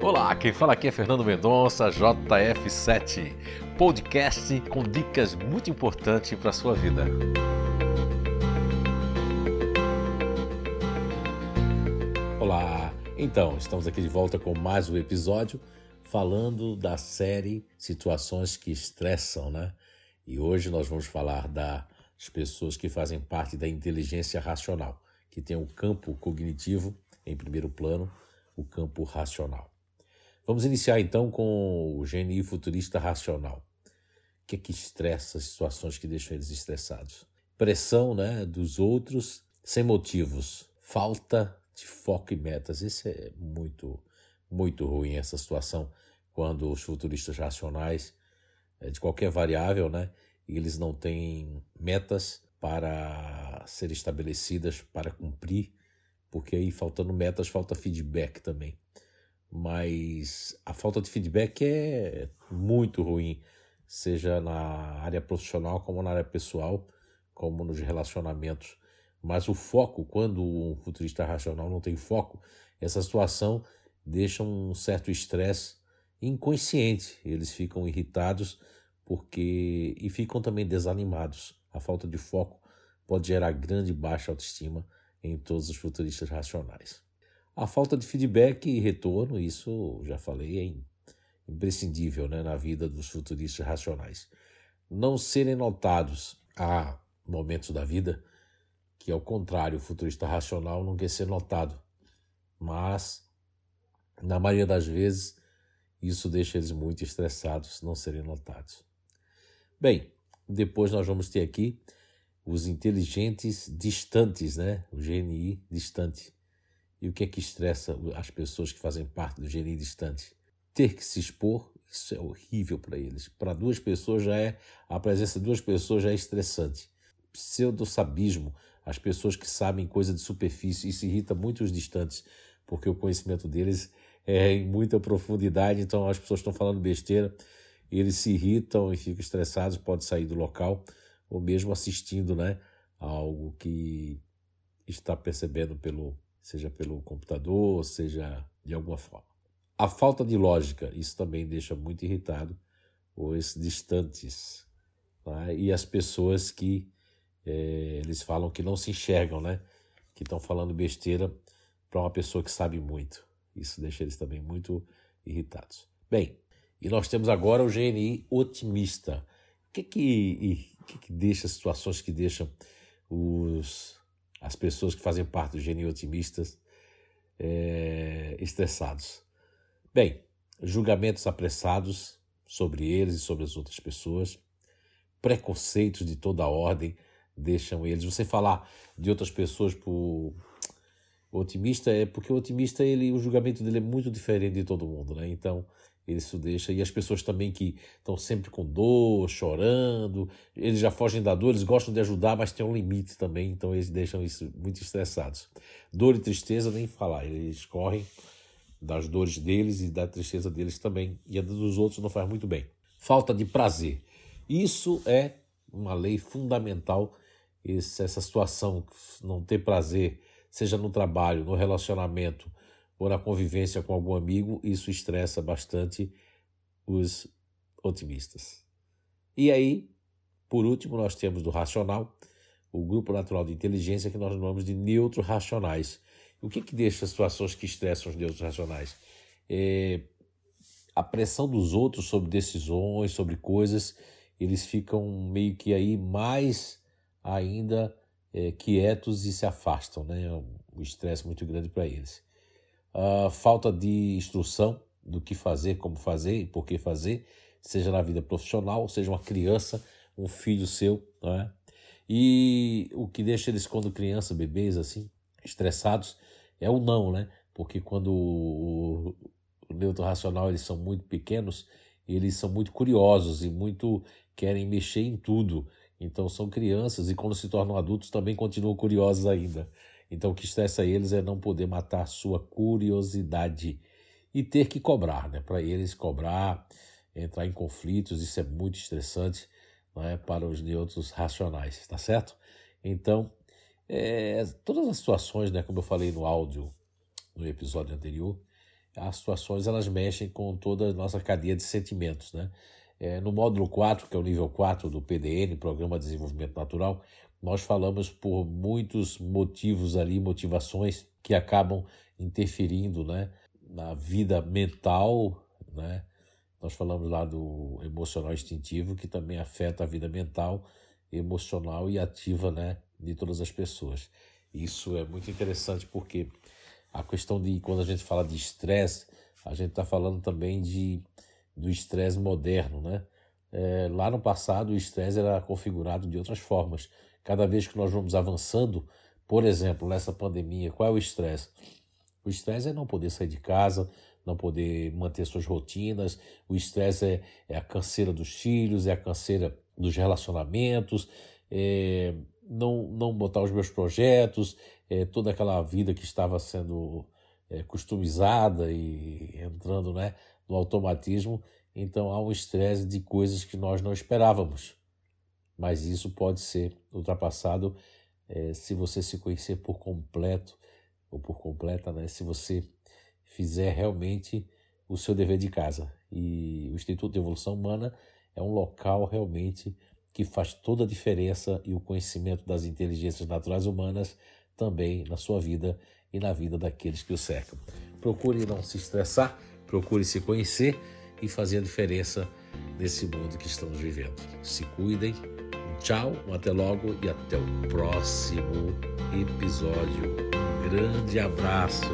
Olá, quem fala aqui é Fernando Mendonça, JF7, podcast com dicas muito importantes para a sua vida. Olá, então estamos aqui de volta com mais um episódio falando da série Situações que Estressam, né? E hoje nós vamos falar das pessoas que fazem parte da inteligência racional, que tem o campo cognitivo em primeiro plano, o campo racional. Vamos iniciar então com o GNI futurista racional. O que é que estressa as situações que deixam eles estressados? Pressão né, dos outros sem motivos, falta de foco e metas. Isso é muito, muito ruim, essa situação, quando os futuristas racionais, é, de qualquer variável, né, eles não têm metas para serem estabelecidas, para cumprir, porque aí faltando metas, falta feedback também mas a falta de feedback é muito ruim, seja na área profissional como na área pessoal, como nos relacionamentos. Mas o foco, quando um futurista racional não tem foco, essa situação deixa um certo estresse inconsciente. Eles ficam irritados porque e ficam também desanimados. A falta de foco pode gerar grande baixa autoestima em todos os futuristas racionais. A falta de feedback e retorno, isso já falei, é imprescindível né, na vida dos futuristas racionais. Não serem notados há momentos da vida que, ao contrário, o futurista racional não quer ser notado, mas, na maioria das vezes, isso deixa eles muito estressados não serem notados. Bem, depois nós vamos ter aqui os inteligentes distantes, né? O GNI distante. E o que é que estressa as pessoas que fazem parte do gerir distante? Ter que se expor, isso é horrível para eles. Para duas pessoas já é, a presença de duas pessoas já é estressante. Pseudo-sabismo, as pessoas que sabem coisa de superfície, isso irrita muito os distantes, porque o conhecimento deles é em muita profundidade, então as pessoas estão falando besteira, eles se irritam e ficam estressados, pode sair do local, ou mesmo assistindo né, a algo que está percebendo pelo seja pelo computador, seja de alguma forma. A falta de lógica, isso também deixa muito irritado os distantes né? e as pessoas que é, eles falam que não se enxergam, né? que estão falando besteira para uma pessoa que sabe muito. Isso deixa eles também muito irritados. Bem, e nós temos agora o GNI otimista. O que que, que, que deixa situações que deixam os as pessoas que fazem parte do gênio otimistas é, estressados. Bem, julgamentos apressados sobre eles e sobre as outras pessoas, preconceitos de toda ordem deixam eles. Você falar de outras pessoas por otimista é porque o otimista ele o julgamento dele é muito diferente de todo mundo, né? Então isso deixa. E as pessoas também que estão sempre com dor, chorando, eles já fogem da dor, eles gostam de ajudar, mas tem um limite também, então eles deixam isso muito estressados. Dor e tristeza, nem falar, eles correm das dores deles e da tristeza deles também, e a dos outros não faz muito bem. Falta de prazer. Isso é uma lei fundamental, essa situação, não ter prazer, seja no trabalho, no relacionamento, ou na convivência com algum amigo, isso estressa bastante os otimistas. E aí, por último, nós temos do racional, o grupo natural de inteligência que nós chamamos de neutros racionais. O que, que deixa as situações que estressam os neutros racionais? É a pressão dos outros sobre decisões, sobre coisas, eles ficam meio que aí mais ainda é, quietos e se afastam, né? É um estresse muito grande para eles uh, falta de instrução do que fazer, como fazer e por que fazer, seja na vida profissional, seja uma criança, um filho seu, não é? E o que deixa eles, quando criança, bebês, assim, estressados, é o não, né? Porque quando o, o neutro racional, eles são muito pequenos, eles são muito curiosos e muito querem mexer em tudo. Então são crianças e quando se tornam adultos também continuam curiosos ainda. Então, o que estressa eles é não poder matar sua curiosidade e ter que cobrar, né? Para eles cobrar, entrar em conflitos, isso é muito estressante é? para os neutros racionais, tá certo? Então, é, todas as situações, né, como eu falei no áudio, no episódio anterior, as situações elas mexem com toda a nossa cadeia de sentimentos, né? É, no módulo 4, que é o nível 4 do PDN, Programa de Desenvolvimento Natural, nós falamos por muitos motivos ali, motivações que acabam interferindo né, na vida mental, né? Nós falamos lá do emocional instintivo, que também afeta a vida mental, emocional e ativa né, de todas as pessoas. Isso é muito interessante porque a questão de quando a gente fala de estresse, a gente está falando também de do estresse moderno, né? É, lá no passado o estresse era configurado de outras formas. Cada vez que nós vamos avançando, por exemplo, nessa pandemia, qual é o estresse? O estresse é não poder sair de casa, não poder manter suas rotinas. O estresse é, é, a canseira dos filhos, é a canseira dos relacionamentos, é não, não botar os meus projetos, é toda aquela vida que estava sendo é, customizada e entrando né, no automatismo. Então há um estresse de coisas que nós não esperávamos. Mas isso pode ser ultrapassado é, se você se conhecer por completo ou por completa, né? Se você fizer realmente o seu dever de casa. E o Instituto de Evolução Humana é um local realmente que faz toda a diferença e o conhecimento das inteligências naturais humanas também na sua vida e na vida daqueles que o cercam. Procure não se estressar, procure se conhecer e fazer a diferença nesse mundo que estamos vivendo. Se cuidem. Tchau, até logo e até o próximo episódio. Um grande abraço.